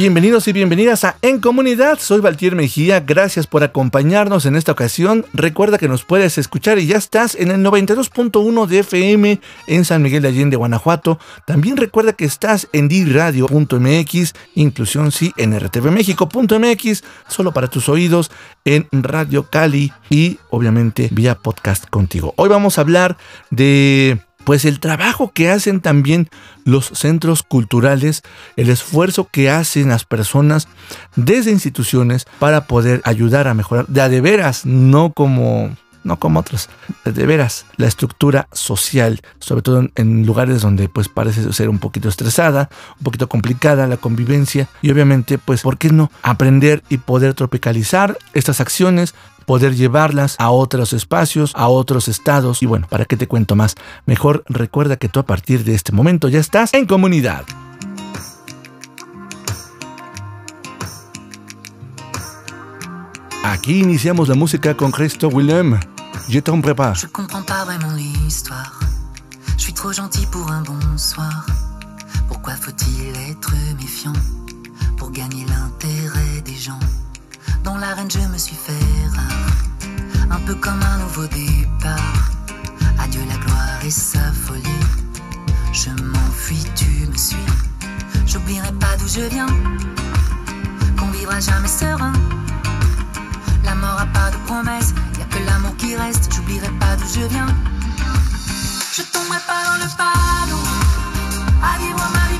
Bienvenidos y bienvenidas a En Comunidad. Soy Valtier Mejía. Gracias por acompañarnos en esta ocasión. Recuerda que nos puedes escuchar y ya estás en el 92.1 de FM en San Miguel de Allende, Guanajuato. También recuerda que estás en diradio.mx, inclusión sí en rtvmexico.mx, solo para tus oídos, en Radio Cali y obviamente vía podcast contigo. Hoy vamos a hablar de pues el trabajo que hacen también los centros culturales, el esfuerzo que hacen las personas desde instituciones para poder ayudar a mejorar de a de veras, no como no como otros, de veras, la estructura social, sobre todo en, lugares donde pues parece ser un poquito estresada, un poquito complicada la convivencia y obviamente pues, ¿por qué no aprender y poder tropicalizar estas acciones poder llevarlas a otros espacios, a otros estados. Y bueno, ¿para qué te cuento más? Mejor recuerda que tú a partir de este momento ya estás en comunidad. Aquí iniciamos la música con Christo Willem. Je t'en prépare. Je comprends pas vraiment l'histoire. Je suis trop gentil pour un bonsoir. Pourquoi faut-il être méfiant pour gagner l'intérêt des gens Dans l'arène, je me suis fait rare, un peu comme un nouveau départ. Adieu la gloire et sa folie. Je m'enfuis, tu me suis. J'oublierai pas d'où je viens, qu'on vivra jamais serein. La mort a pas de promesse, y a que l'amour qui reste. J'oublierai pas d'où je viens. Je tomberai pas dans le panneau, à vivre ma vie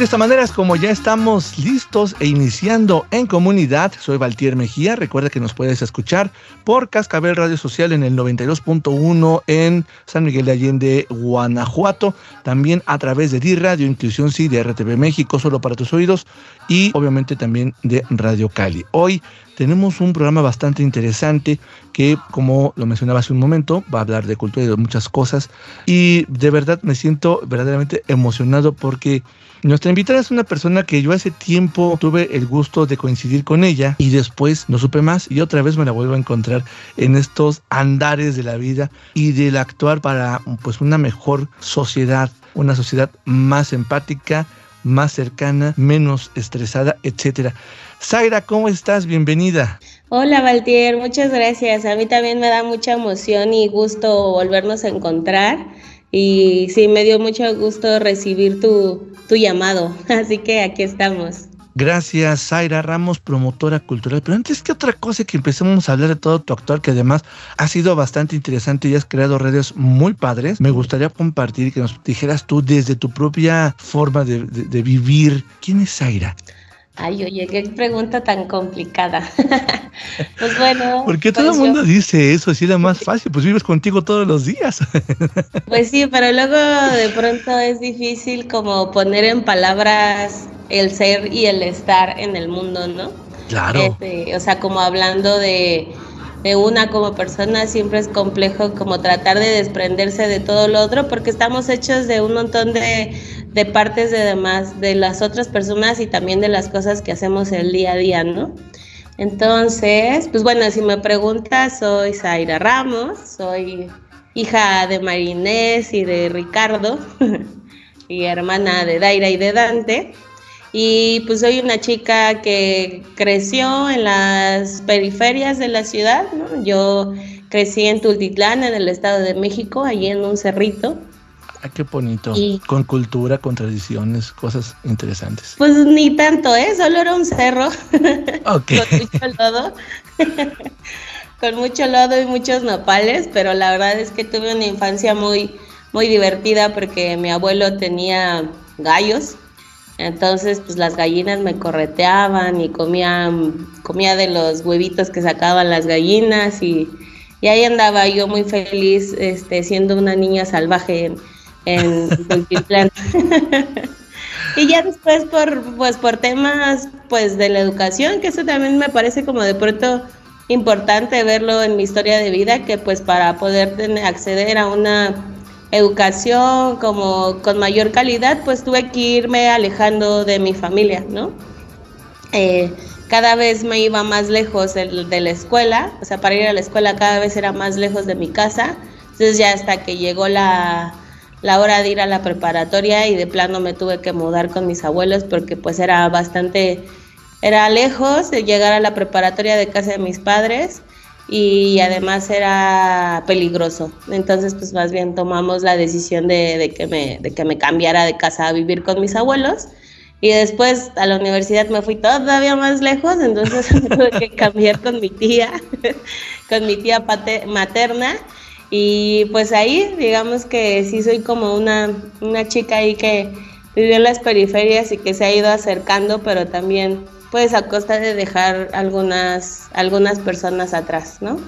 de esta manera es como ya estamos listos e iniciando en comunidad. Soy Valtier Mejía. Recuerda que nos puedes escuchar por Cascabel Radio Social en el 92.1 en San Miguel de Allende, Guanajuato. También a través de D Radio Inclusión Sí de RTV México, solo para tus oídos. Y obviamente también de Radio Cali. Hoy tenemos un programa bastante interesante que, como lo mencionaba hace un momento, va a hablar de cultura y de muchas cosas. Y de verdad me siento verdaderamente emocionado porque nuestra invitada es una persona que yo hace tiempo tuve el gusto de coincidir con ella y después no supe más y otra vez me la vuelvo a encontrar en estos andares de la vida y del actuar para pues una mejor sociedad, una sociedad más empática, más cercana, menos estresada, etcétera. Zaira, ¿cómo estás? Bienvenida. Hola Valtier, muchas gracias. A mí también me da mucha emoción y gusto volvernos a encontrar. Y sí, me dio mucho gusto recibir tu, tu llamado. Así que aquí estamos. Gracias, Zaira Ramos, promotora cultural. Pero antes que otra cosa, que empecemos a hablar de todo tu actual, que además ha sido bastante interesante y has creado redes muy padres, me gustaría compartir que nos dijeras tú desde tu propia forma de, de vivir. ¿Quién es Zaira? Ay, oye, qué pregunta tan complicada. pues bueno. ¿Por qué todo el pues mundo dice eso? Si es la más fácil, pues vives contigo todos los días. pues sí, pero luego de pronto es difícil como poner en palabras el ser y el estar en el mundo, ¿no? Claro. Este, o sea, como hablando de, de una como persona, siempre es complejo como tratar de desprenderse de todo lo otro, porque estamos hechos de un montón de de partes de demás, de las otras personas y también de las cosas que hacemos el día a día, ¿no? Entonces, pues bueno, si me preguntas, soy Zaira Ramos, soy hija de Marinés y de Ricardo, y hermana de Daira y de Dante. Y pues soy una chica que creció en las periferias de la ciudad, ¿no? Yo crecí en Tultitlán, en el Estado de México, allí en un cerrito. Ah, qué bonito. con cultura, con tradiciones, cosas interesantes. Pues ni tanto, ¿eh? Solo era un cerro. con mucho lodo. con mucho lodo y muchos nopales, pero la verdad es que tuve una infancia muy, muy divertida porque mi abuelo tenía gallos. Entonces, pues las gallinas me correteaban y comía, comía de los huevitos que sacaban las gallinas y, y ahí andaba yo muy feliz este, siendo una niña salvaje en Tultitlán. y ya después por pues por temas pues de la educación, que eso también me parece como de pronto importante verlo en mi historia de vida, que pues para poder tener, acceder a una educación como con mayor calidad, pues tuve que irme alejando de mi familia, ¿no? Eh, cada vez me iba más lejos de, la escuela, o sea, para ir a la escuela cada vez era más lejos de mi casa, entonces ya hasta que llegó la, la hora de ir a la preparatoria y de plano me tuve que mudar con mis abuelos porque pues era bastante, era lejos de llegar a la preparatoria de casa de mis padres y además era peligroso. Entonces pues más bien tomamos la decisión de, que, me, de que me cambiara de casa a vivir con mis abuelos. Y después a la universidad me fui todavía más lejos, entonces tuve que cambiar con mi tía, con mi tía materna y pues ahí, digamos que sí soy como una, una chica ahí que vivió en las periferias y que se ha ido acercando, pero también pues a costa de dejar algunas, algunas personas atrás, ¿no?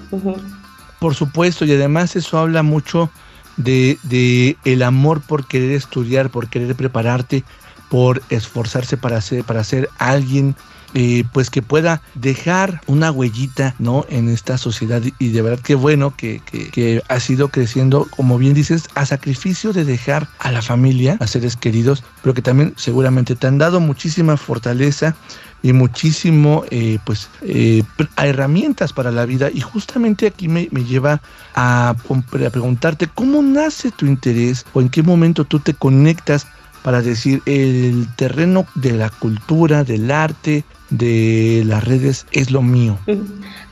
Por supuesto, y además eso habla mucho de, de, el amor por querer estudiar, por querer prepararte, por esforzarse para ser, para ser alguien eh, pues que pueda dejar una huellita, ¿no? En esta sociedad y de verdad que bueno que, que, ha sido creciendo, como bien dices, a sacrificio de dejar a la familia, a seres queridos, pero que también seguramente te han dado muchísima fortaleza y muchísimo, eh, pues, eh, a herramientas para la vida. Y justamente aquí me, me lleva a, a preguntarte cómo nace tu interés o en qué momento tú te conectas para decir el terreno de la cultura, del arte, de las redes es lo mío?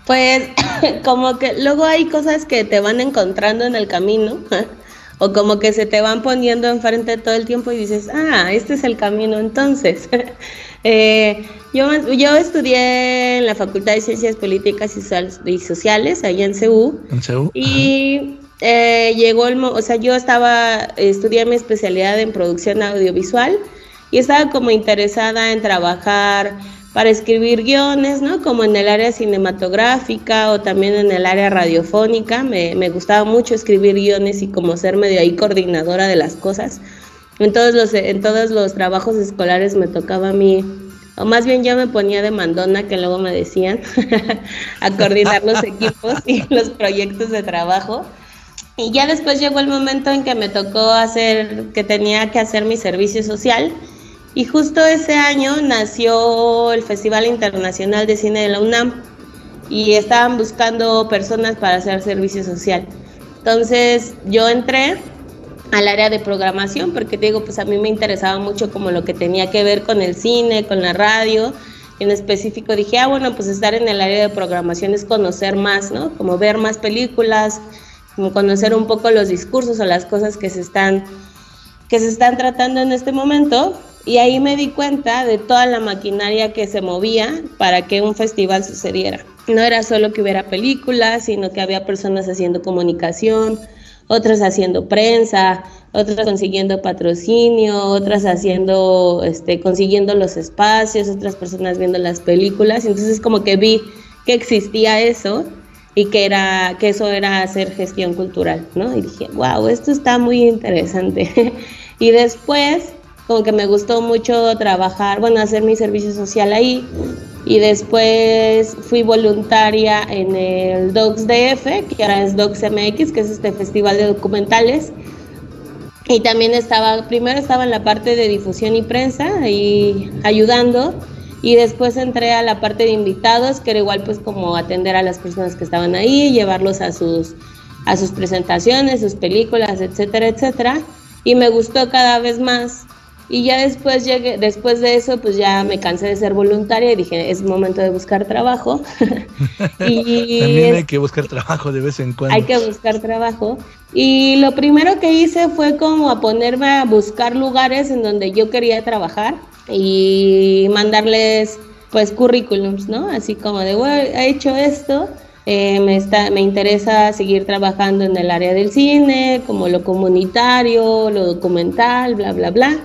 Pues como que luego hay cosas que te van encontrando en el camino o como que se te van poniendo enfrente todo el tiempo y dices, ah, este es el camino entonces. eh, yo, yo estudié en la Facultad de Ciencias Políticas y Sociales, allá en CEU. ¿En CEU? Y eh, llegó el, o sea, yo estaba, estudié mi especialidad en producción audiovisual y estaba como interesada en trabajar para escribir guiones, ¿no? Como en el área cinematográfica o también en el área radiofónica. Me, me gustaba mucho escribir guiones y como ser medio ahí coordinadora de las cosas. En todos los, en todos los trabajos escolares me tocaba a mí, o más bien yo me ponía de mandona, que luego me decían, a coordinar los equipos y los proyectos de trabajo. Y ya después llegó el momento en que me tocó hacer, que tenía que hacer mi servicio social y justo ese año nació el Festival Internacional de Cine de la UNAM y estaban buscando personas para hacer servicio social. Entonces yo entré al área de programación porque digo, pues a mí me interesaba mucho como lo que tenía que ver con el cine, con la radio. En específico dije, ah, bueno, pues estar en el área de programación es conocer más, ¿no? Como ver más películas, como conocer un poco los discursos o las cosas que se están que se están tratando en este momento y ahí me di cuenta de toda la maquinaria que se movía para que un festival sucediera. No era solo que hubiera películas, sino que había personas haciendo comunicación, otras haciendo prensa, otras consiguiendo patrocinio, otras haciendo, este, consiguiendo los espacios, otras personas viendo las películas. Entonces como que vi que existía eso y que era que eso era hacer gestión cultural, ¿no? Y dije, wow, esto está muy interesante. y después como que me gustó mucho trabajar, bueno, hacer mi servicio social ahí. Y después fui voluntaria en el Docs DF, que ahora es Docs MX, que es este festival de documentales. Y también estaba, primero estaba en la parte de difusión y prensa, ahí ayudando. Y después entré a la parte de invitados, que era igual pues como atender a las personas que estaban ahí, llevarlos a sus, a sus presentaciones, sus películas, etcétera, etcétera. Y me gustó cada vez más y ya después llegué, después de eso, pues ya me cansé de ser voluntaria y dije, es momento de buscar trabajo. y También hay que buscar trabajo de vez en cuando. Hay que buscar trabajo. Y lo primero que hice fue como a ponerme a buscar lugares en donde yo quería trabajar y mandarles pues currículums, ¿no? Así como de, bueno, he hecho esto, eh, me, está, me interesa seguir trabajando en el área del cine, como lo comunitario, lo documental, bla, bla, bla.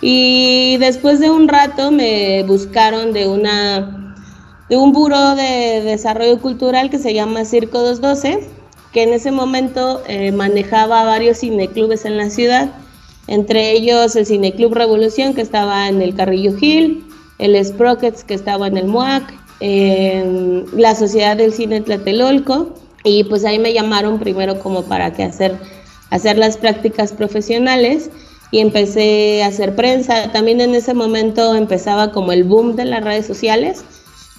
Y después de un rato me buscaron de una de un buro de desarrollo cultural que se llama Circo 212, que en ese momento eh, manejaba varios cineclubes en la ciudad, entre ellos el Cineclub Revolución que estaba en el Carrillo Gil, el Sprockets que estaba en el MUAC, la Sociedad del Cine Tlatelolco, y pues ahí me llamaron primero como para que hacer, hacer las prácticas profesionales y empecé a hacer prensa. También en ese momento empezaba como el boom de las redes sociales,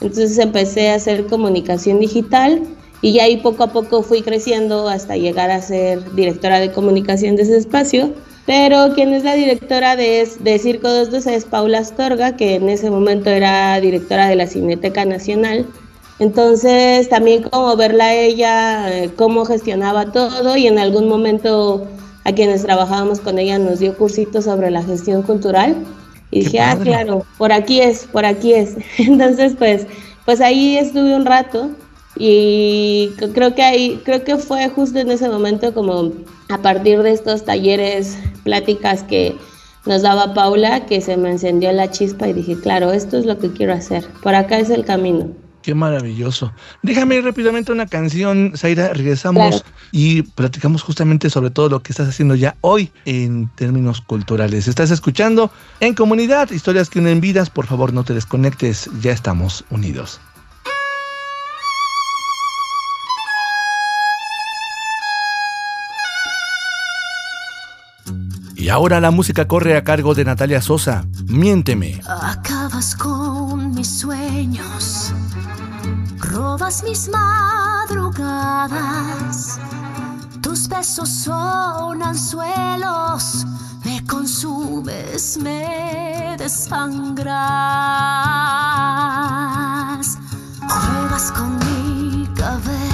entonces empecé a hacer comunicación digital y ya ahí poco a poco fui creciendo hasta llegar a ser directora de comunicación de ese espacio. Pero quien es la directora de, de Circo 212 es Paula Astorga, que en ese momento era directora de la Cineteca Nacional. Entonces también como verla ella, eh, cómo gestionaba todo y en algún momento a quienes trabajábamos con ella nos dio cursitos sobre la gestión cultural y dije, ah, claro, por aquí es, por aquí es. Entonces, pues, pues ahí estuve un rato y creo que ahí, creo que fue justo en ese momento como a partir de estos talleres, pláticas que nos daba Paula, que se me encendió la chispa y dije, claro, esto es lo que quiero hacer, por acá es el camino. Qué maravilloso. Déjame rápidamente una canción, Zaira, regresamos y platicamos justamente sobre todo lo que estás haciendo ya hoy en términos culturales. Estás escuchando en comunidad, historias que unen vidas, por favor no te desconectes, ya estamos unidos. Y ahora la música corre a cargo de Natalia Sosa. Miénteme. Acabas con mis sueños robas mis madrugadas. Tus besos son anzuelos, me consumes, me desangras. Juegas con mi cabello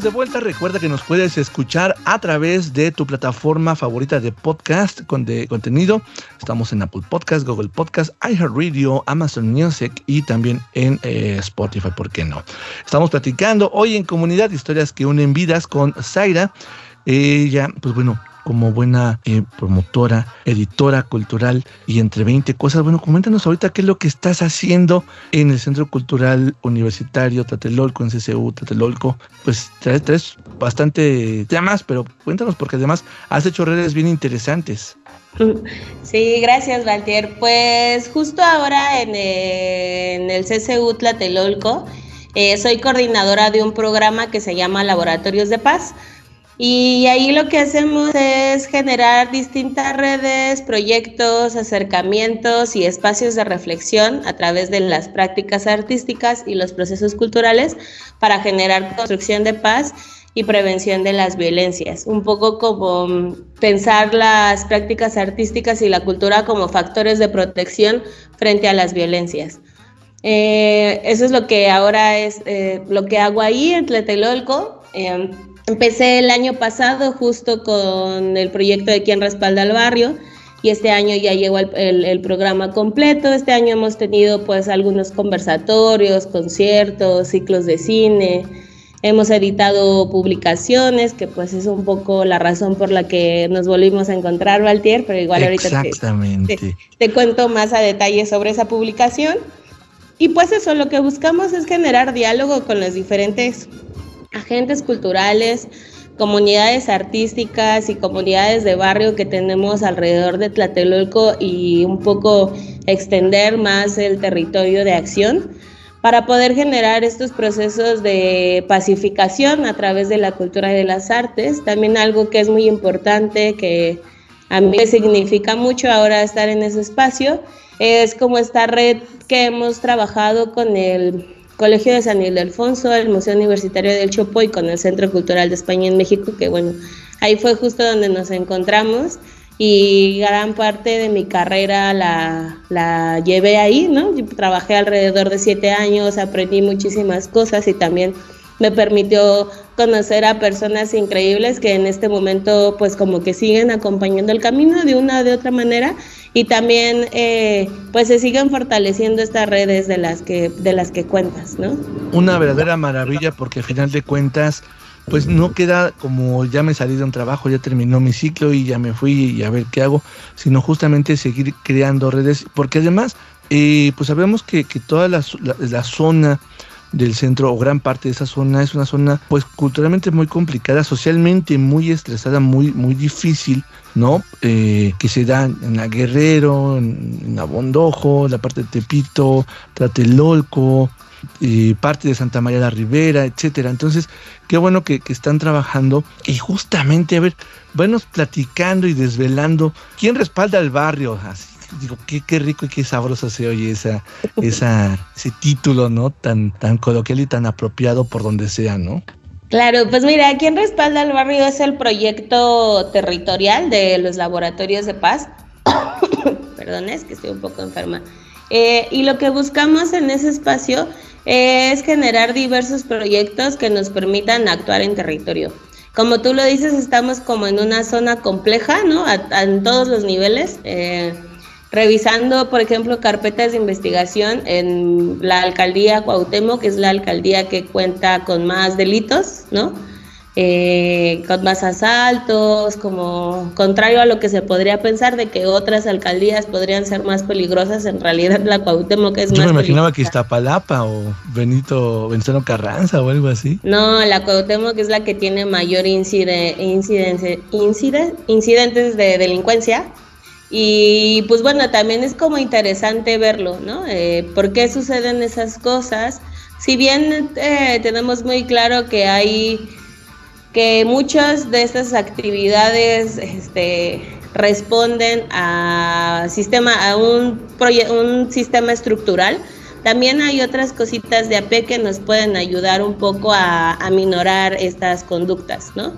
de vuelta. Recuerda que nos puedes escuchar a través de tu plataforma favorita de podcast con de contenido. Estamos en Apple Podcast, Google Podcast, iHeartRadio, Amazon Music y también en eh, Spotify, ¿por qué no? Estamos platicando hoy en Comunidad Historias que unen vidas con Zaira. Ella, pues bueno, como buena eh, promotora, editora cultural y entre 20 cosas. Bueno, coméntanos ahorita qué es lo que estás haciendo en el Centro Cultural Universitario Tlatelolco, en CCU Tlatelolco. Pues traes, bastante temas, pero cuéntanos porque además has hecho redes bien interesantes. Sí, gracias, Valtier. Pues justo ahora en, el CCU Tlatelolco eh, soy coordinadora de un programa que se llama Laboratorios de Paz. Y ahí lo que hacemos es generar distintas redes, proyectos, acercamientos y espacios de reflexión a través de las prácticas artísticas y los procesos culturales para generar construcción de paz y prevención de las violencias. Un poco como pensar las prácticas artísticas y la cultura como factores de protección frente a las violencias. Eh, eso es lo que ahora es eh, lo que hago ahí en Tlatelolco. Eh, Empecé el año pasado justo con el proyecto de Quién Respalda al Barrio y este año ya llegó el, programa completo. Este año hemos tenido pues algunos conversatorios, conciertos, ciclos de cine. Hemos editado publicaciones, que pues es un poco la razón por la que nos volvimos a encontrar, Valtier, pero igual ahorita te, te cuento más a detalle sobre esa publicación. Y pues eso, lo que buscamos es generar diálogo con los diferentes agentes culturales, comunidades artísticas y comunidades de barrio que tenemos alrededor de Tlatelolco y un poco extender más el territorio de acción para poder generar estos procesos de pacificación a través de la cultura y de las artes. También algo que es muy importante, que a mí me significa mucho ahora estar en ese espacio, es como esta red que hemos trabajado con el Colegio de San Ildefonso, el Museo Universitario del Chopo y con el Centro Cultural de España en México, que bueno, ahí fue justo donde nos encontramos y gran parte de mi carrera la, la llevé ahí, ¿no? trabajé alrededor de siete años, aprendí muchísimas cosas y también me permitió conocer a personas increíbles que en este momento pues como que siguen acompañando el camino de una o de otra manera y también eh, pues se siguen fortaleciendo estas redes de las que de las que cuentas, ¿no? Una verdadera maravilla porque al final de cuentas pues no queda como ya me salí de un trabajo, ya terminó mi ciclo y ya me fui y a ver qué hago, sino justamente seguir creando redes, porque además, eh, pues sabemos que, que toda la, la, zona del centro o gran parte de esa zona es una zona pues culturalmente muy complicada, socialmente muy estresada, muy, muy difícil, ¿no? Eh, que se da en la Guerrero, en, Abondojo, la parte de Tepito, Tlatelolco, y parte de Santa María la Ribera, etcétera. Entonces, qué bueno que, que, están trabajando y justamente, a ver, vanos platicando y desvelando quién respalda al barrio, así digo, qué, qué rico y qué sabroso se oye esa, ese título, ¿no? Tan, tan coloquial y tan apropiado por donde sea, ¿no? Claro, pues mira, quien respalda al barrio es el proyecto territorial de los laboratorios de paz. Perdón, es que estoy un poco enferma. Eh, y lo que buscamos en ese espacio es generar diversos proyectos que nos permitan actuar en territorio. Como tú lo dices, estamos como en una zona compleja, ¿no? en todos los niveles. Eh, revisando, por ejemplo, carpetas de investigación en la alcaldía Cuauhtémoc, que es la alcaldía que cuenta con más delitos, ¿no? Eh, con más asaltos, como contrario a lo que se podría pensar de que otras alcaldías podrían ser más peligrosas, en realidad la Cuauhtémoc es Yo más me imaginaba que Iztapalapa o Benito Venustiano Carranza o algo así. No, la Cuauhtémoc es la que tiene mayor incide, incide, incidentes de delincuencia y pues bueno, también es como interesante verlo, ¿no? Eh, ¿Por qué suceden esas cosas? Si bien eh, tenemos muy claro que hay que muchas de estas actividades este, responden a sistema a un, un sistema estructural, también hay otras cositas de AP que nos pueden ayudar un poco a, a minorar estas conductas, ¿no?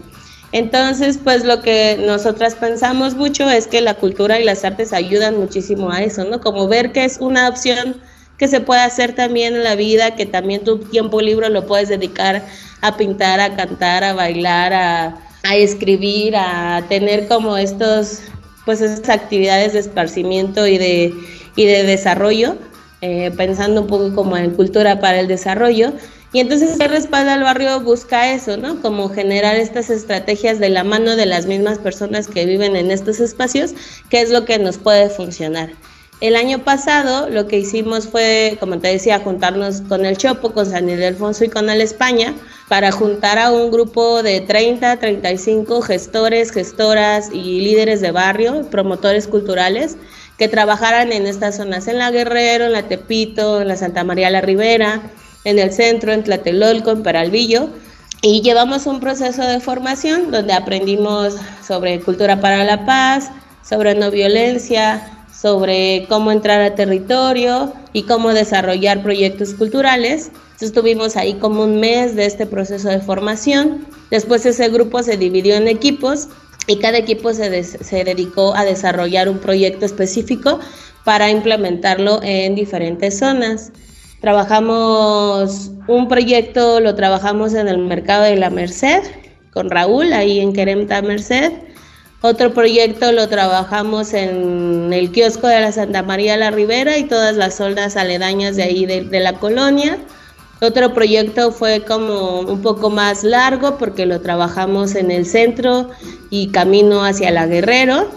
Entonces, pues lo que nosotras pensamos mucho es que la cultura y las artes ayudan muchísimo a eso, ¿no? Como ver que es una opción que se puede hacer también en la vida, que también tu tiempo libre lo puedes dedicar a pintar, a cantar, a bailar, a, escribir, a tener como estos, pues esas actividades de esparcimiento y de, y de desarrollo, eh, pensando un poco como en cultura para el desarrollo. Y entonces el respaldo al barrio busca eso, ¿no? Como generar estas estrategias de la mano de las mismas personas que viven en estos espacios, que es lo que nos puede funcionar. El año pasado lo que hicimos fue, como te decía, juntarnos con el Chopo, con San Ildefonso y con el España para juntar a un grupo de 30, 35 gestores, gestoras y líderes de barrio, promotores culturales, que trabajaran en estas zonas, en la Guerrero, en la Tepito, en la Santa María la Ribera, en el centro, en Tlatelolco, en Peralvillo. Y llevamos un proceso de formación donde aprendimos sobre cultura para la paz, sobre no violencia, sobre cómo entrar a territorio y cómo desarrollar proyectos culturales. estuvimos ahí como un mes de este proceso de formación. Después ese grupo se dividió en equipos y cada equipo se, se dedicó a desarrollar un proyecto específico para implementarlo en diferentes zonas. Trabajamos un proyecto, lo trabajamos en el mercado de la Merced con Raúl, ahí en Queremta Merced. Otro proyecto lo trabajamos en el kiosco de la Santa María la Ribera y todas las zonas aledañas de ahí de, la colonia. Otro proyecto fue como un poco más largo porque lo trabajamos en el centro y camino hacia la Guerrero.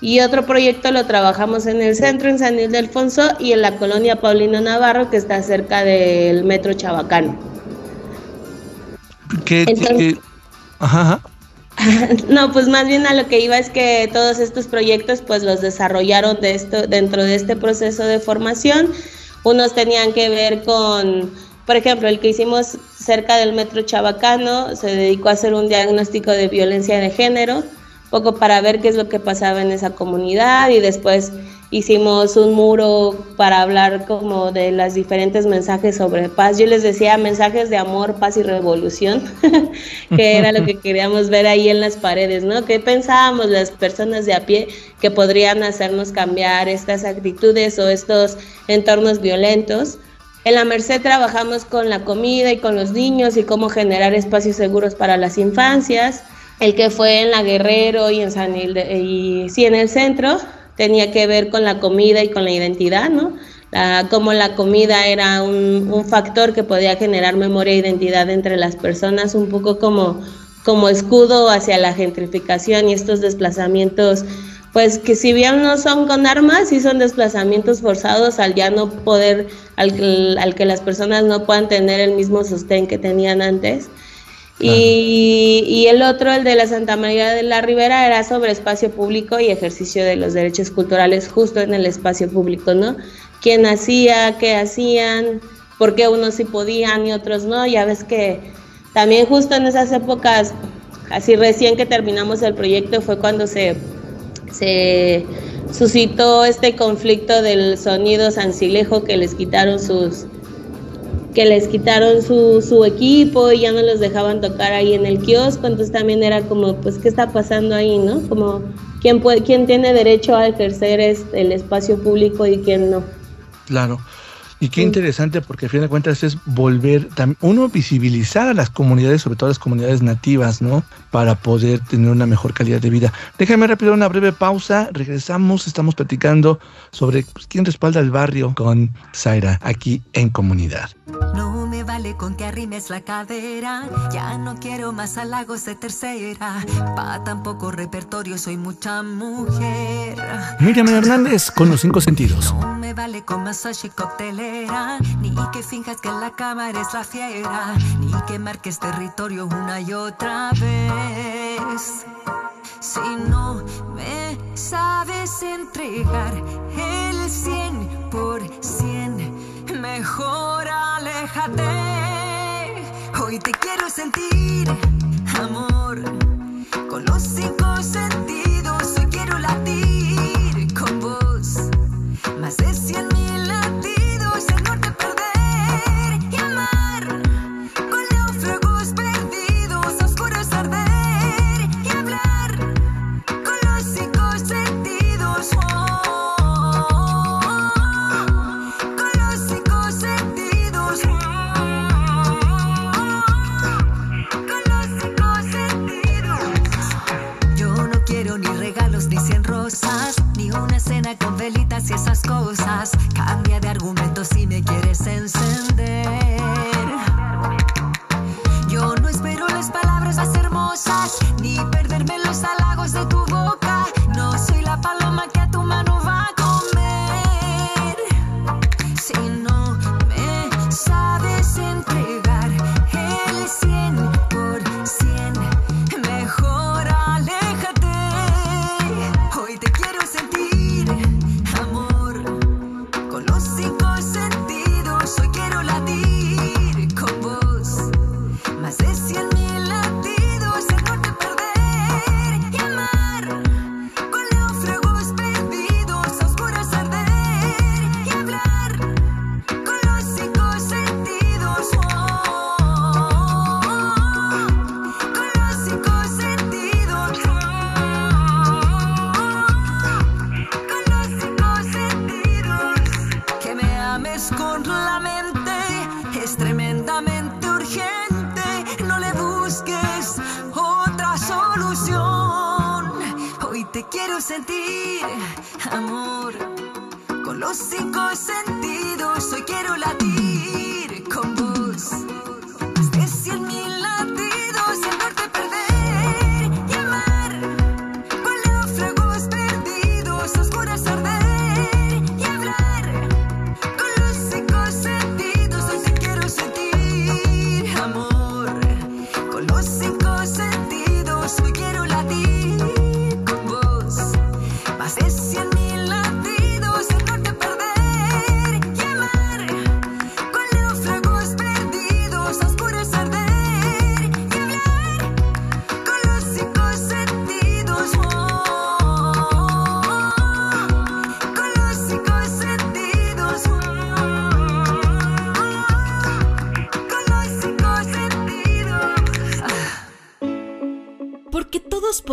Y otro proyecto lo trabajamos en el centro, en San Ildefonso y en la colonia Paulino Navarro, que está cerca del metro Chabacano. ¿Qué, ajá. No, pues más bien a lo que iba es que todos estos proyectos pues los desarrollaron de esto, dentro de este proceso de formación. Unos tenían que ver con, por ejemplo, el que hicimos cerca del metro Chabacano se dedicó a hacer un diagnóstico de violencia de género, poco para ver qué es lo que pasaba en esa comunidad y después hicimos un muro para hablar como de las diferentes mensajes sobre paz. Yo les decía mensajes de amor, paz y revolución, que era lo que queríamos ver ahí en las paredes, ¿no? ¿Qué pensábamos las personas de a pie que podrían hacernos cambiar estas actitudes o estos entornos violentos? En la Merced trabajamos con la comida y con los niños y cómo generar espacios seguros para las infancias. El que fue en la Guerrero y en San y sí en el centro, tenía que ver con la comida y con la identidad, ¿no? La, como la comida era un, un, factor que podía generar memoria e identidad entre las personas, un poco como, como escudo hacia la gentrificación y estos desplazamientos, pues que si bien no son con armas, sí son desplazamientos forzados al ya no poder, al, al que las personas no puedan tener el mismo sostén que tenían antes. Y, el otro, el de la Santa María de la Ribera, era sobre espacio público y ejercicio de los derechos culturales justo en el espacio público, ¿no? ¿Quién hacía? ¿Qué hacían? ¿Por qué unos sí podían y otros no? Ya ves que también justo en esas épocas, así recién que terminamos el proyecto, fue cuando se, suscitó este conflicto del sonido sancilejo que les quitaron sus que les quitaron su, su equipo y ya no los dejaban tocar ahí en el kiosco, entonces también era como, pues, ¿qué está pasando ahí, no? Como, ¿quién, puede, quién tiene derecho a ejercer este, el espacio público y quién no? Claro. Y qué interesante porque a fin de cuentas es volver, uno, visibilizar a las comunidades, sobre todo las comunidades nativas, ¿no? Para poder tener una mejor calidad de vida. Déjame rápido una breve pausa, regresamos, estamos platicando sobre pues, quién respalda el barrio con Zaira aquí en comunidad. No vale con que arrimes la cadera, ya no quiero más halagos de tercera, pa' tampoco repertorio soy mucha mujer. Miriam Hernández con los cinco sentidos. No me vale con masaje y ni que finjas que la cama eres la fiera, ni que marques territorio una y otra vez. Si no me sabes entregar el 100 por 100, mejor aléjate. Hoy te quiero sentir, amor, con los cinco sentidos. Hoy quiero latir con vos, más de cien y esas cosas. Cambia de argumento si me quieres encender.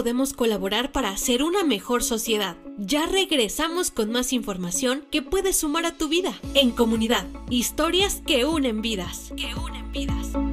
Podemos colaborar para hacer una mejor sociedad. Ya regresamos con más información que puede sumar a tu vida. En comunidad, historias que unen vidas. Que unen vidas.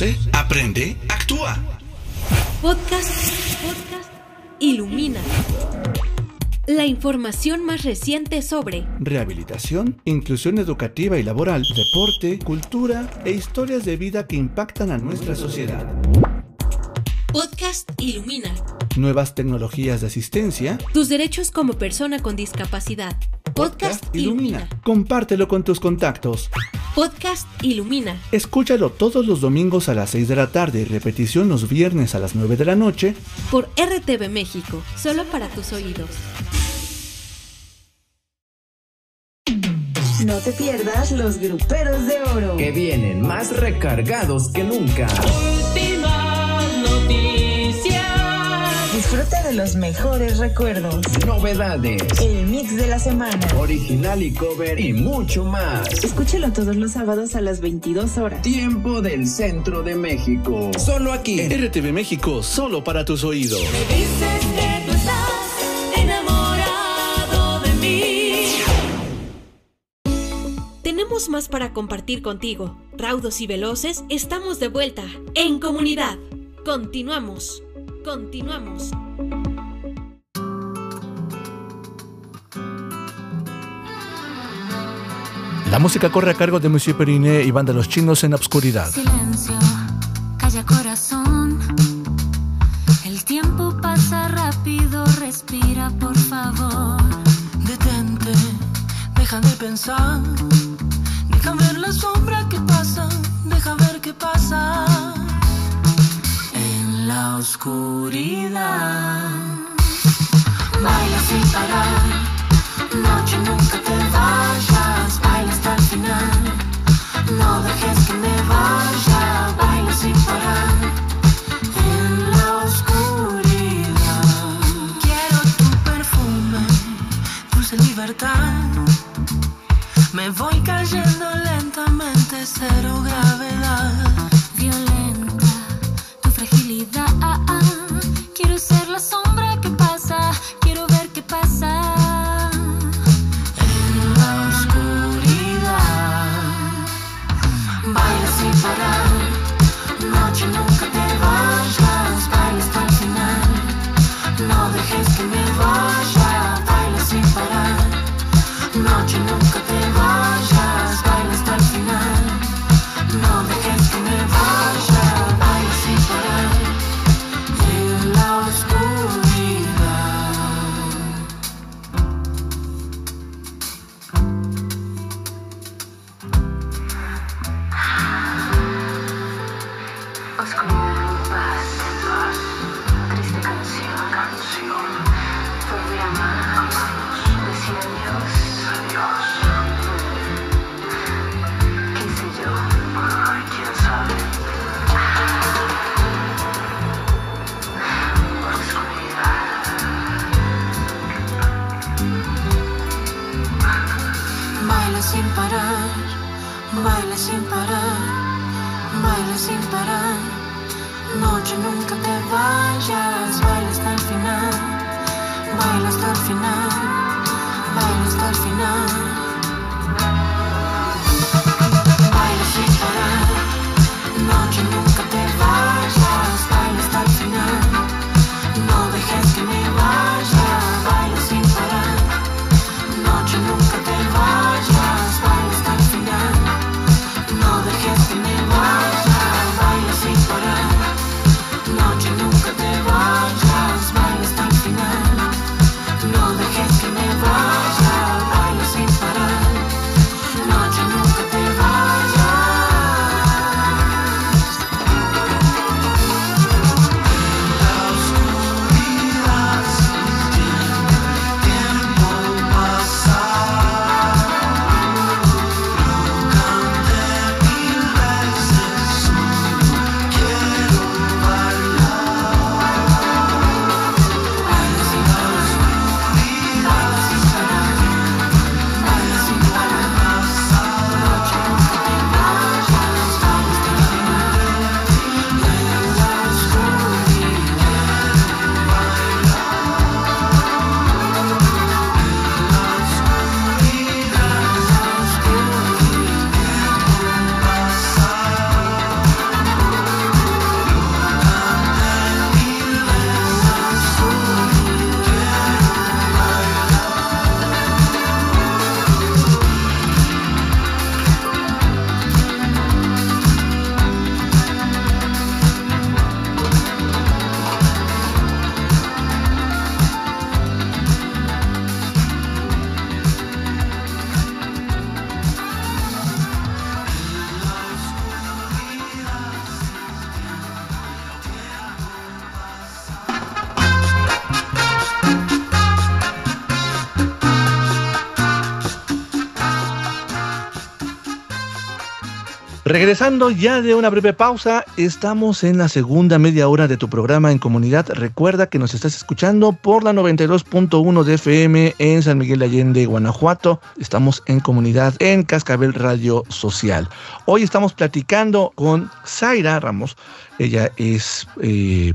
Conoce, aprende, actúa. Podcast, podcast Ilumina. La información más reciente sobre Rehabilitación, inclusión educativa y laboral, deporte, cultura e historias de vida que impactan a nuestra sociedad. Podcast Ilumina. Nuevas tecnologías de asistencia. Tus derechos como persona con discapacidad. Podcast Ilumina. Compártelo con tus contactos. Podcast Ilumina. Escúchalo todos los domingos a las 6 de la tarde y repetición los viernes a las 9 de la noche. Por RTV México, solo para tus oídos. No te pierdas los gruperos de oro. Que vienen más recargados que nunca. Últimas Disfruta de los mejores recuerdos. Novedades. El mix de la semana. Original y cover y mucho más. Escúchelo todos los sábados a las 22 horas. Tiempo del centro de México. Solo aquí. En RTV México, solo para tus oídos. Me dices que tú estás enamorado de mí. Tenemos más para compartir contigo. Raudos y veloces, estamos de vuelta. En comunidad. Continuamos. Continuamos. La música corre a cargo de Monsieur Periné y Banda Los Chinos en Obscuridad. Silencio, Regresando ya de una breve pausa, estamos en la segunda media hora de tu programa en comunidad. Recuerda que nos estás escuchando por la 92.1 de FM en San Miguel de Allende, Guanajuato. Estamos en comunidad en Cascabel Radio Social. Hoy estamos platicando con Zaira Ramos. Ella es eh,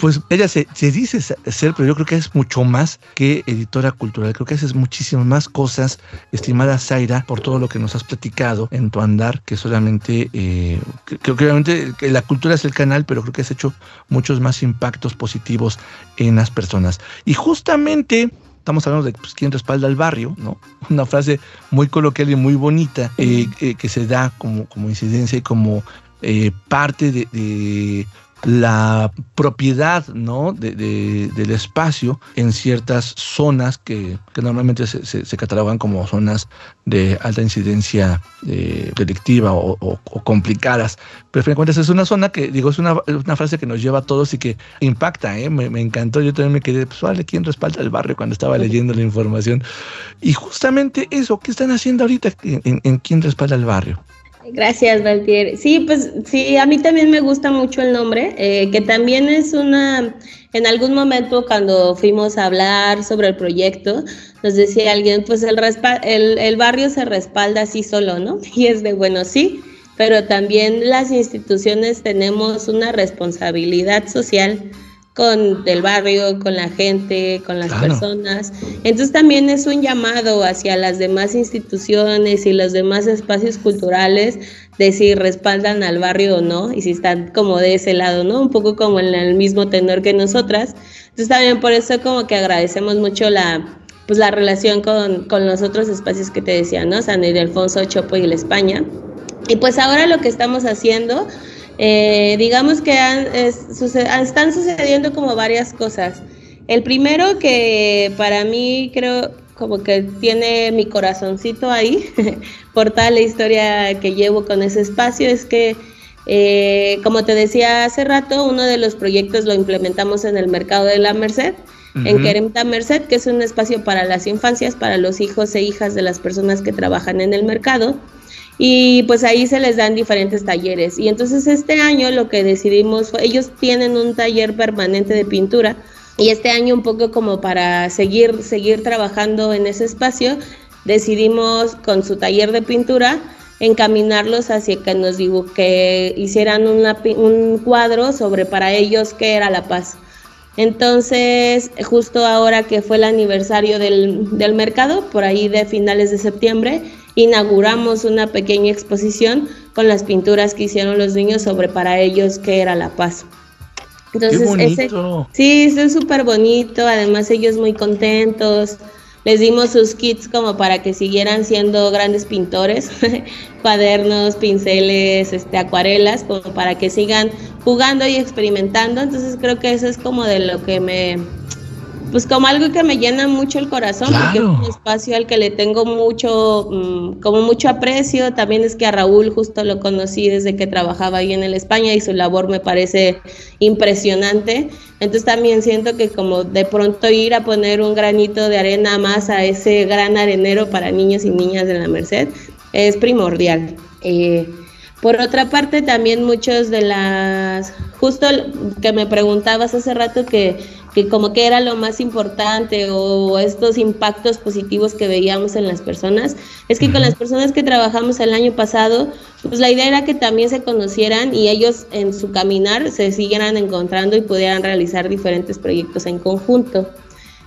pues ella se, se, dice ser, pero yo creo que es mucho más que editora cultural. Creo que haces muchísimas más cosas, estimada Zaira, por todo lo que nos has platicado en tu andar, que solamente, eh, creo que obviamente la cultura es el canal, pero creo que has hecho muchos más impactos positivos en las personas. Y justamente estamos hablando de pues, quién respalda al barrio, ¿no? Una frase muy coloquial y muy bonita eh, eh, que se da como, como incidencia y como eh, parte de, de, la propiedad ¿no? de, de, del espacio en ciertas zonas que, que normalmente se, se, se, catalogan como zonas de alta incidencia eh, delictiva o, o, o, complicadas. Pero cuentas es una zona que, digo, es una, una frase que nos lleva a todos y que impacta, ¿eh? me, me, encantó. Yo también me quedé, pues vale, ¿quién respalda el barrio cuando estaba leyendo la información? Y justamente eso, ¿qué están haciendo ahorita en, en, en quién respalda el barrio? Gracias, Valtier. Sí, pues sí, a mí también me gusta mucho el nombre, eh, que también es una, en algún momento cuando fuimos a hablar sobre el proyecto, nos decía alguien, pues el, el, el barrio se respalda así solo, ¿no? Y es de, bueno, sí, pero también las instituciones tenemos una responsabilidad social con el barrio, con la gente, con las personas. Entonces también es un llamado hacia las demás instituciones y los demás espacios culturales de si respaldan al barrio o no y si están como de ese lado, ¿no? Un poco como en el mismo tenor que nosotras. Entonces también por eso como que agradecemos mucho la pues la relación con, con los otros espacios que te decía, ¿no? San Ildefonso, Chopo y la España. Y pues ahora lo que estamos haciendo eh, digamos que están sucediendo como varias cosas. El primero que para mí creo como que tiene mi corazoncito ahí, por tal la historia que llevo con ese espacio, es que, eh, como te decía hace rato, uno de los proyectos lo implementamos en el mercado de la Merced, en Queremta Merced, que es un espacio para las infancias, para los hijos e hijas de las personas que trabajan en el mercado y pues ahí se les dan diferentes talleres. Y entonces este año lo que decidimos fue, ellos tienen un taller permanente de pintura y este año un poco como para seguir, seguir trabajando en ese espacio, decidimos con su taller de pintura encaminarlos hacia que nos digo que hicieran un cuadro sobre para ellos qué era la paz. Entonces, justo ahora que fue el aniversario del, del mercado, por ahí de finales de septiembre, inauguramos una pequeña exposición con las pinturas que hicieron los niños sobre para ellos qué era la paz. Entonces, Ese, sí, es súper bonito, además ellos muy contentos. Les dimos sus kits como para que siguieran siendo grandes pintores, cuadernos, pinceles, este, acuarelas, como para que sigan jugando y experimentando. Entonces creo que eso es como de lo que me, pues como algo que me llena mucho el corazón, porque es un espacio al que le tengo mucho, mm, como mucho aprecio. También es que a Raúl justo lo conocí desde que trabajaba ahí en el España y su labor me parece impresionante. Entonces también siento que como de pronto ir a poner un granito de arena más a ese gran arenero para niños y niñas de la Merced es primordial. Eh, por otra parte, también muchos de las, justo que me preguntabas hace rato que que como que era lo más importante o estos impactos positivos que veíamos en las personas, es que con las personas que trabajamos el año pasado, pues la idea era que también se conocieran y ellos en su caminar se siguieran encontrando y pudieran realizar diferentes proyectos en conjunto.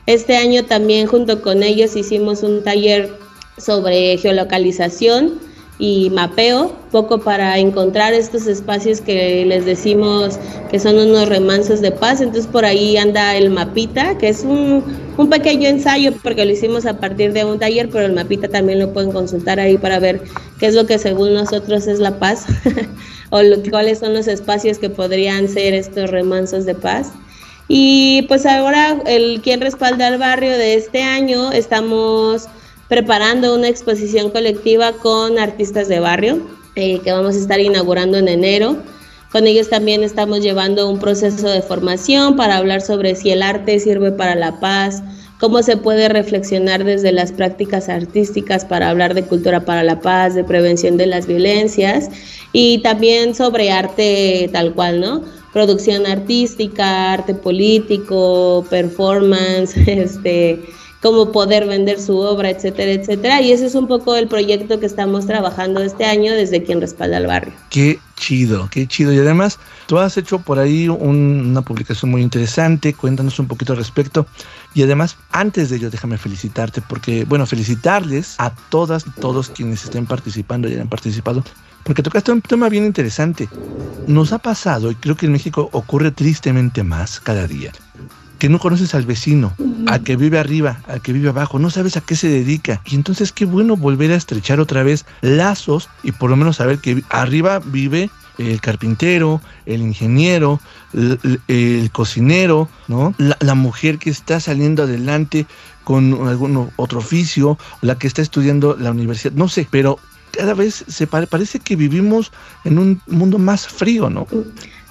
Este año también junto con ellos hicimos un taller sobre geolocalización, y mapeo, poco para encontrar estos espacios que les decimos que son unos remansos de paz. Entonces por ahí anda el mapita, que es un, un pequeño ensayo porque lo hicimos a partir de un taller, pero el mapita también lo pueden consultar ahí para ver qué es lo que según nosotros es la paz o cuáles son los espacios que podrían ser estos remansos de paz. Y pues ahora el quien respalda al barrio de este año estamos preparando una exposición colectiva con artistas de barrio eh, que vamos a estar inaugurando en enero. Con ellos también estamos llevando un proceso de formación para hablar sobre si el arte sirve para la paz, cómo se puede reflexionar desde las prácticas artísticas para hablar de cultura para la paz, de prevención de las violencias y también sobre arte tal cual, ¿no? Producción artística, arte político, performance, este, cómo poder vender su obra, etcétera, etcétera. Y ese es un poco el proyecto que estamos trabajando este año desde quien respalda al barrio. Qué chido, qué chido. Y además, tú has hecho por ahí una publicación muy interesante, cuéntanos un poquito al respecto. Y además, antes de ello, déjame felicitarte, porque, bueno, felicitarles a todas y todos quienes estén participando y hayan participado, porque tocaste un tema bien interesante. Nos ha pasado, y creo que en México ocurre tristemente más cada día, que no conoces al vecino, al que vive arriba, al que vive abajo, no sabes a qué se dedica. Y entonces qué bueno volver a estrechar otra vez lazos y por lo menos saber que arriba vive el carpintero, el ingeniero, el, cocinero, ¿no? La, mujer que está saliendo adelante con algún otro oficio, la que está estudiando la universidad, no sé, pero cada vez se parece que vivimos en un mundo más frío, ¿no?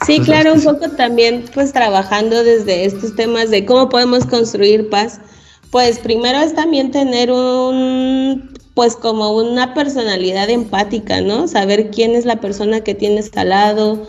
Sí, claro, un poco también pues trabajando desde estos temas de cómo podemos construir paz. Pues primero es también tener un pues como una personalidad empática, ¿no? Saber quién es la persona que tienes al lado,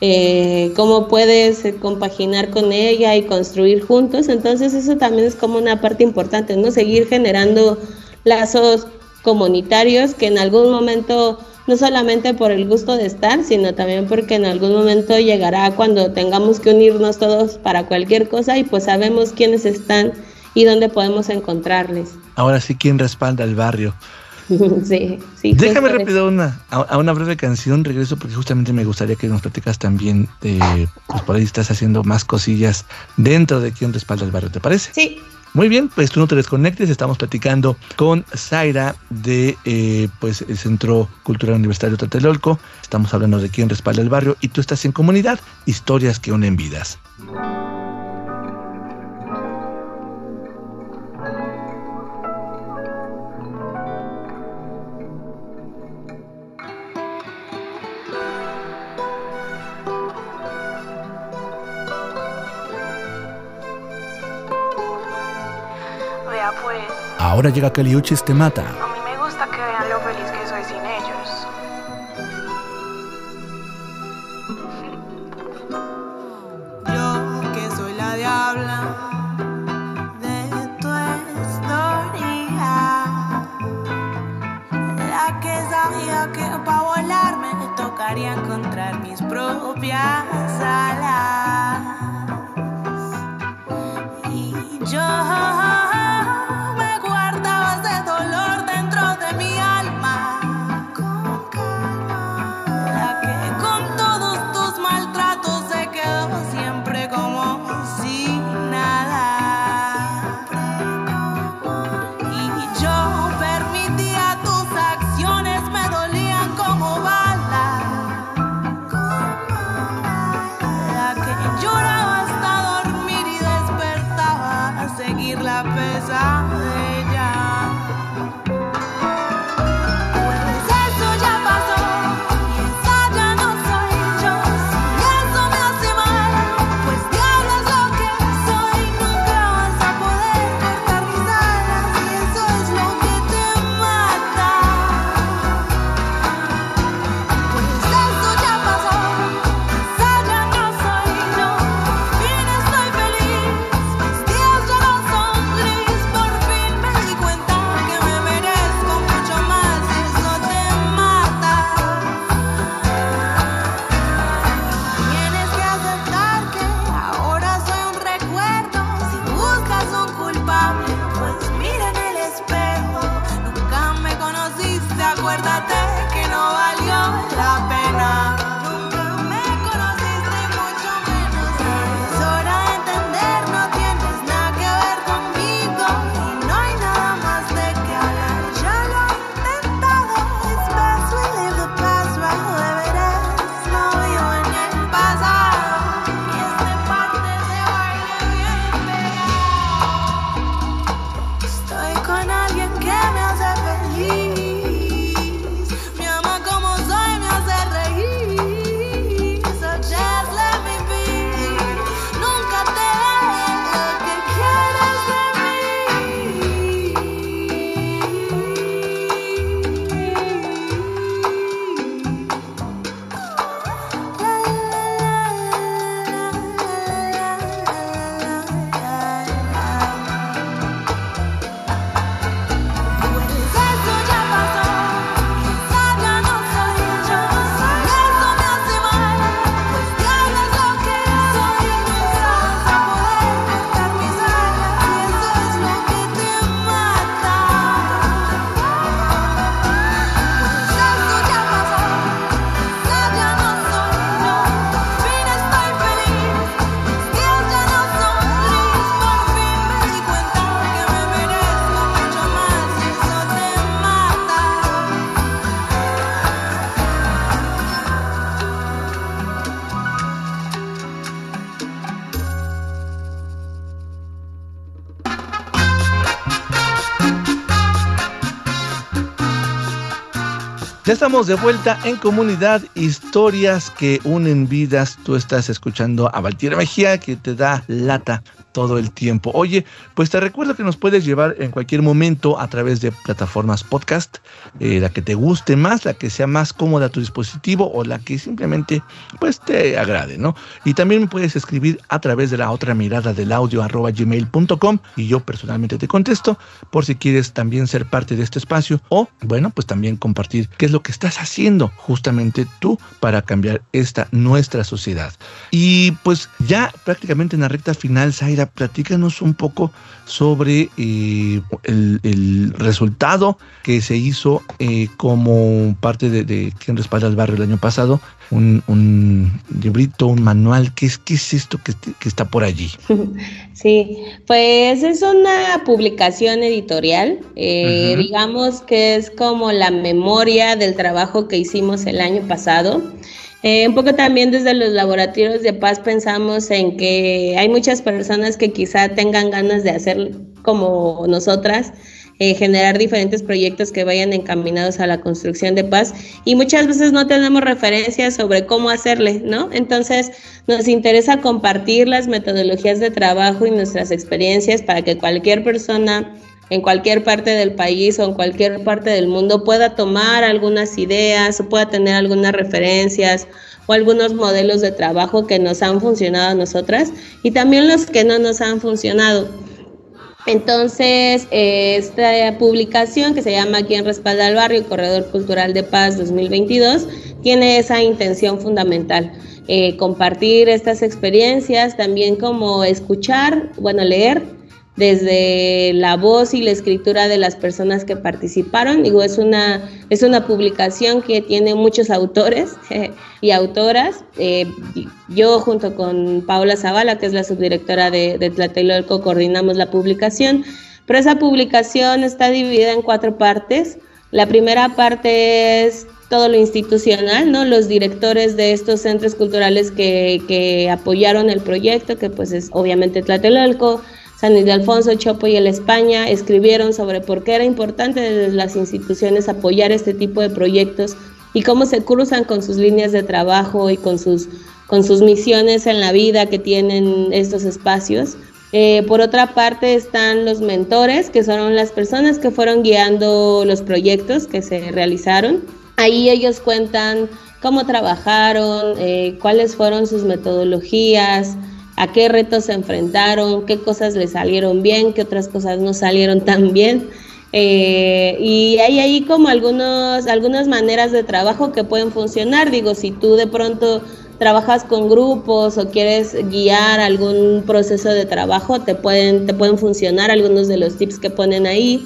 eh, cómo puedes eh, compaginar con ella y construir juntos. Entonces eso también es como una parte importante, ¿no? Seguir generando lazos comunitarios que en algún momento, no solamente por el gusto de estar, sino también porque en algún momento llegará cuando tengamos que unirnos todos para cualquier cosa y pues sabemos quiénes están y dónde podemos encontrarles. Ahora sí, ¿quién respalda el barrio? sí, sí. Déjame rápido una, a, una breve canción, regreso porque justamente me gustaría que nos platicas también de, pues por ahí estás haciendo más cosillas dentro de quién respalda el barrio, ¿te parece? Sí. Muy bien, pues tú no te desconectes, estamos platicando con Zaira de eh, pues el Centro Cultural Universitario Tlatelolco, estamos hablando de quién respalda el barrio y tú estás en comunidad, historias que unen vidas. Ahora llega Caliuchis te mata. Estamos de vuelta en comunidad, historias que unen vidas. Tú estás escuchando a Valtier Mejía que te da lata todo el tiempo. Oye, pues te recuerdo que nos puedes llevar en cualquier momento a través de plataformas podcast, eh, la que te guste más, la que sea más cómoda a tu dispositivo o la que simplemente pues te agrade, ¿no? Y también me puedes escribir a través de la otra mirada del audio arroba gmail.com y yo personalmente te contesto por si quieres también ser parte de este espacio o bueno, pues también compartir qué es lo que estás haciendo justamente tú para cambiar esta nuestra sociedad. Y pues ya prácticamente en la recta final, Zaira, platícanos un poco sobre eh, el, resultado que se hizo eh, como parte de, de quien respalda el barrio el año pasado un, librito, un manual. ¿Qué es, qué es esto que, está por allí? Sí, pues es una publicación editorial, eh, digamos que es como la memoria del trabajo que hicimos el año pasado. Eh, un poco también desde los laboratorios de paz pensamos en que hay muchas personas que quizá tengan ganas de hacer como nosotras, eh, generar diferentes proyectos que vayan encaminados a la construcción de paz y muchas veces no tenemos referencias sobre cómo hacerle, ¿no? Entonces nos interesa compartir las metodologías de trabajo y nuestras experiencias para que cualquier persona en cualquier parte del país o en cualquier parte del mundo pueda tomar algunas ideas o pueda tener algunas referencias o algunos modelos de trabajo que nos han funcionado a nosotras y también los que no nos han funcionado. Entonces, esta publicación que se llama Quién respalda al barrio, Corredor Cultural de Paz 2022, tiene esa intención fundamental. Eh, compartir estas experiencias, también como escuchar, bueno, leer desde la voz y la escritura de las personas que participaron. Digo, es una, es una publicación que tiene muchos autores y autoras. Eh, yo junto con Paula Zavala, que es la subdirectora de, de Tlatelolco, coordinamos la publicación, pero esa publicación está dividida en cuatro partes. La primera parte es todo lo institucional, ¿no? Los directores de estos centros culturales que, que apoyaron el proyecto, que pues es obviamente Tlatelolco, San Ildefonso, Chopo y el España escribieron sobre por qué era importante desde las instituciones apoyar este tipo de proyectos y cómo se cruzan con sus líneas de trabajo y con sus, con sus misiones en la vida que tienen estos espacios. Eh, por otra parte están los mentores, que son las personas que fueron guiando los proyectos que se realizaron. Ahí ellos cuentan cómo trabajaron, eh, cuáles fueron sus metodologías, a qué retos se enfrentaron, qué cosas les salieron bien, qué otras cosas no salieron tan bien. Eh, y hay ahí como algunos, algunas maneras de trabajo que pueden funcionar. Digo, si tú de pronto trabajas con grupos o quieres guiar algún proceso de trabajo, te pueden, te pueden funcionar algunos de los tips que ponen ahí.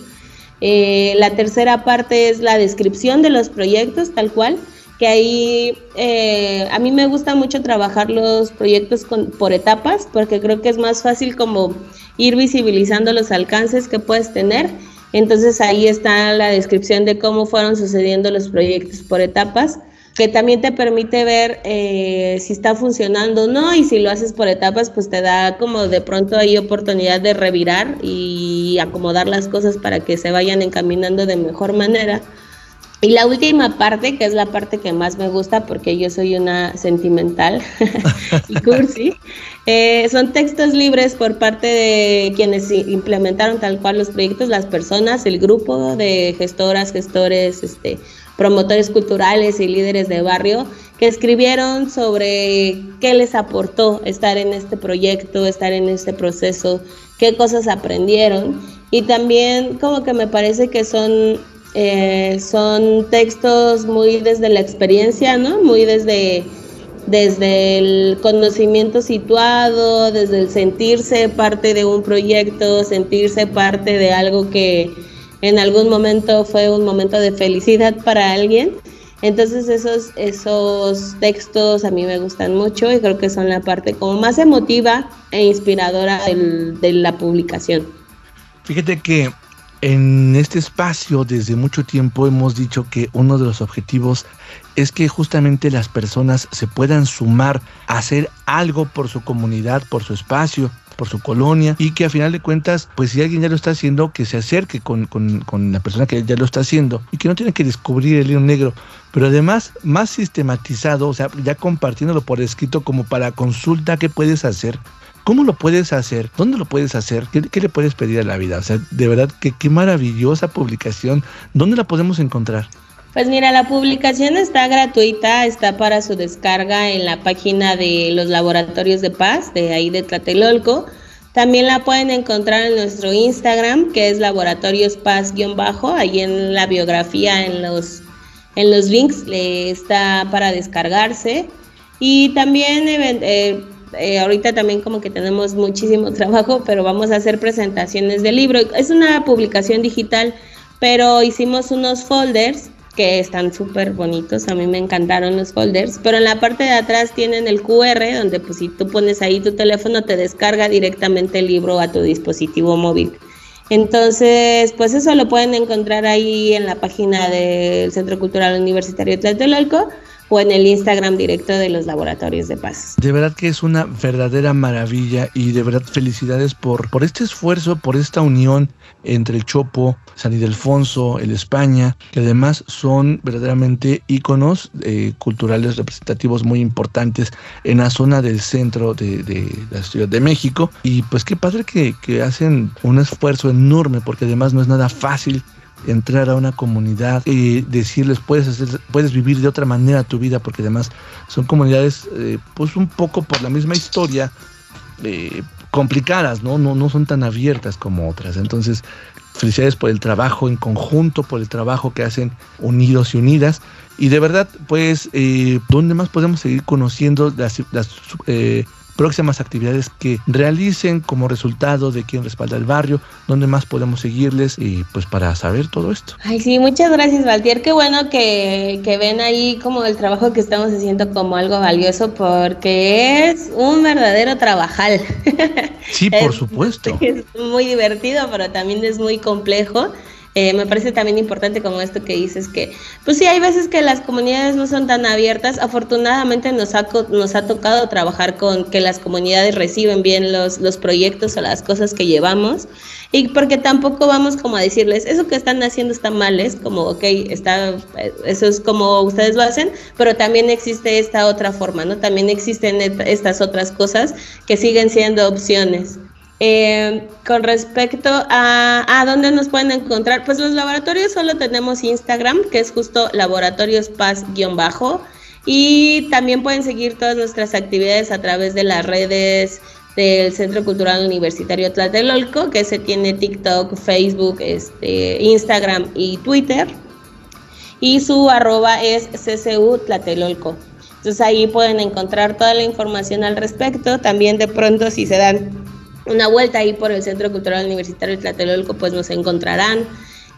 Eh, la tercera parte es la descripción de los proyectos, tal cual que ahí eh, a mí me gusta mucho trabajar los proyectos con, por etapas porque creo que es más fácil como ir visibilizando los alcances que puedes tener. Entonces ahí está la descripción de cómo fueron sucediendo los proyectos por etapas, que también te permite ver eh, si está funcionando o no y si lo haces por etapas pues te da como de pronto ahí oportunidad de revirar y acomodar las cosas para que se vayan encaminando de mejor manera. Y la última parte, que es la parte que más me gusta porque yo soy una sentimental y cursi, eh, son textos libres por parte de quienes implementaron tal cual los proyectos, las personas, el grupo de gestoras, gestores, este, promotores culturales y líderes de barrio que escribieron sobre qué les aportó estar en este proyecto, estar en este proceso, qué cosas aprendieron. Y también como que me parece que son eh, son textos muy desde la experiencia, ¿no? Muy desde, desde el conocimiento situado, desde el sentirse parte de un proyecto, sentirse parte de algo que en algún momento fue un momento de felicidad para alguien. Entonces esos, esos textos a mí me gustan mucho y creo que son la parte como más emotiva e inspiradora de la publicación. Fíjate que en este espacio desde mucho tiempo hemos dicho que uno de los objetivos es que justamente las personas se puedan sumar a hacer algo por su comunidad, por su espacio, por su colonia y que a final de cuentas, pues si alguien ya lo está haciendo, que se acerque con, la persona que ya lo está haciendo y que no tiene que descubrir el león negro, pero además más sistematizado, o sea, ya compartiéndolo por escrito como para consulta qué puedes hacer ¿Cómo lo puedes hacer? ¿Dónde lo puedes hacer? ¿Qué, le puedes pedir a la vida? O sea, de verdad que qué maravillosa publicación. ¿Dónde la podemos encontrar? Pues mira, la publicación está gratuita, está para su descarga en la página de los laboratorios de paz, de ahí de Tlatelolco. También la pueden encontrar en nuestro Instagram, que es Laboratorios Paz-bajo, ahí en la biografía, en los, en los links, está para descargarse. Y también, eh, eh, ahorita también como que tenemos muchísimo trabajo, pero vamos a hacer presentaciones del libro. Es una publicación digital, pero hicimos unos folders que están súper bonitos, a mí me encantaron los folders, pero en la parte de atrás tienen el QR, donde pues si tú pones ahí tu teléfono te descarga directamente el libro a tu dispositivo móvil. Entonces, pues eso lo pueden encontrar ahí en la página del Centro Cultural Universitario Tlatelolco o en el Instagram directo de los laboratorios de paz. De verdad que es una verdadera maravilla y de verdad felicidades por, por este esfuerzo, por esta unión entre el Chopo, San Ildefonso, el España, que además son verdaderamente íconos eh, culturales representativos muy importantes en la zona del centro de, de, la Ciudad de México. Y pues qué padre que, que hacen un esfuerzo enorme, porque además no es nada fácil entrar a una comunidad y decirles puedes hacer, puedes vivir de otra manera tu vida porque además son comunidades eh, pues un poco por la misma historia eh, complicadas no no no son tan abiertas como otras. Entonces felicidades por el trabajo en conjunto por el trabajo que hacen unidos y unidas. Y de verdad pues eh, dónde más podemos seguir conociendo las, las eh, próximas actividades que realicen como resultado de quién respalda el barrio, dónde más podemos seguirles y pues para saber todo esto. Ay, sí, muchas gracias, Valtier. Qué bueno que, que ven ahí como el trabajo que estamos haciendo como algo valioso porque es un verdadero trabajal. Sí, por supuesto. Es muy divertido, pero también es muy complejo. Eh, me parece también importante como esto que dices que, pues sí, hay veces que las comunidades no son tan abiertas. Afortunadamente nos ha, nos ha tocado trabajar con que las comunidades reciben bien los, los proyectos o las cosas que llevamos. Y porque tampoco vamos como a decirles, eso que están haciendo está mal, es como, ok, está, eso es como ustedes lo hacen, pero también existe esta otra forma, ¿no? También existen estas otras cosas que siguen siendo opciones. Eh, con respecto a, a dónde nos pueden encontrar, pues los laboratorios solo tenemos Instagram, que es justo laboratorios paz-bajo, y también pueden seguir todas nuestras actividades a través de las redes del Centro Cultural Universitario Tlatelolco, que se tiene TikTok, Facebook, este, Instagram y Twitter. Y su arroba es CCU Tlatelolco. Entonces ahí pueden encontrar toda la información al respecto. También de pronto si se dan una vuelta ahí por el Centro Cultural Universitario de Tlatelolco, pues nos encontrarán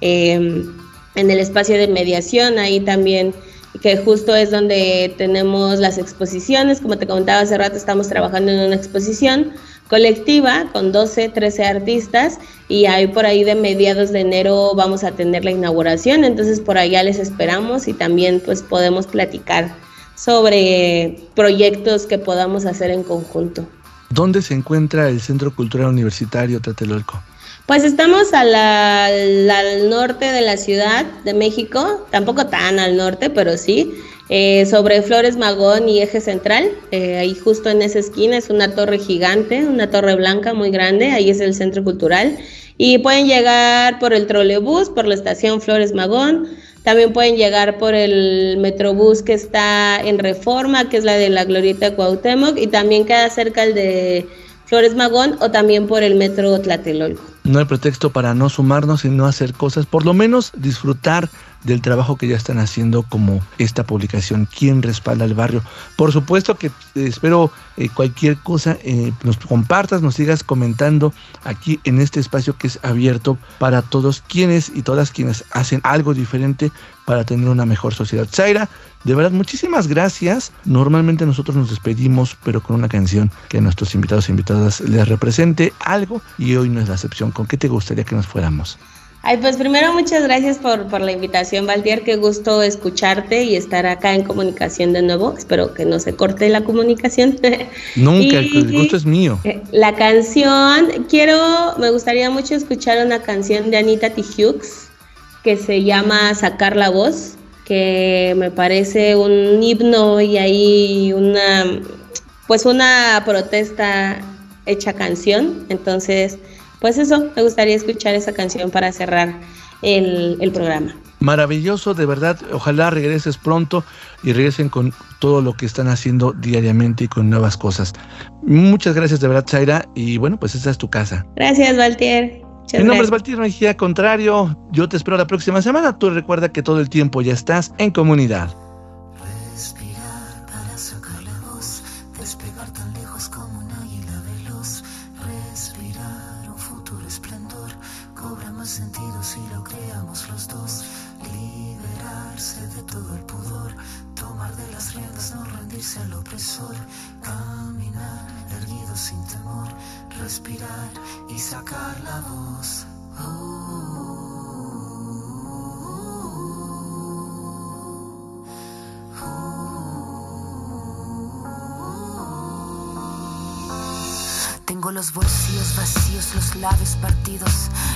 em, en el espacio de mediación, ahí también que justo es donde tenemos las exposiciones, como te comentaba hace rato, estamos trabajando en una exposición colectiva con 12, 13 artistas y ahí por ahí de mediados de enero vamos a tener la inauguración, entonces por allá les esperamos y también pues podemos platicar sobre proyectos que podamos hacer en conjunto. ¿Dónde se encuentra el Centro Cultural Universitario Tlatelolco? Pues estamos al norte de la Ciudad de México, tampoco tan al norte, pero sí, eh, sobre Flores Magón y Eje Central. Eh, ahí justo en esa esquina es una torre gigante, una torre blanca muy grande, ahí es el Centro Cultural. Y pueden llegar por el trolebús, por la estación Flores Magón, también pueden llegar por el Metrobús que está en Reforma, que es la de la Glorieta Cuauhtémoc, y también queda cerca el de Flores Magón o también por el Metro Tlatelolco. No hay pretexto para no sumarnos y no hacer cosas, por lo menos disfrutar del trabajo que ya están haciendo como esta publicación, quién respalda el barrio. Por supuesto que eh, espero eh, cualquier cosa eh, nos compartas, nos sigas comentando aquí en este espacio que es abierto para todos quienes y todas quienes hacen algo diferente para tener una mejor sociedad. Zaira, de verdad, muchísimas gracias. Normalmente nosotros nos despedimos, pero con una canción que a nuestros invitados e invitadas les represente algo y hoy no es la excepción. ¿Con qué te gustaría que nos fuéramos? Ay, pues primero muchas gracias por, por la invitación, Valtier. Qué gusto escucharte y estar acá en comunicación de nuevo. Espero que no se corte la comunicación. Nunca, el gusto es mío. Eh, la canción, quiero, me gustaría mucho escuchar una canción de Anita T. Hughes que se llama Sacar la voz, que me parece un himno y ahí una, pues una protesta hecha canción. Entonces, pues eso, me gustaría escuchar esa canción para cerrar el, el programa. Maravilloso, de verdad. Ojalá regreses pronto y regresen con todo lo que están haciendo diariamente y con nuevas cosas. Muchas gracias de verdad, Zaira. Y bueno, pues esta es tu casa. Gracias, Valtier. Mi nombre es Valtier Mejía Contrario. Yo te espero la próxima semana. Tú recuerda que todo el tiempo ya estás en comunidad. Respirar y sacar la voz. Tengo los bolsillos vacíos, los labios partidos,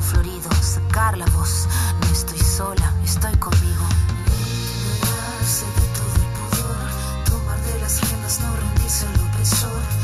florido. Sacar la voz, no estoy sola, estoy conmigo. Liberarse de todo el pudor, tomar de las riendas, no rendirse al opresor.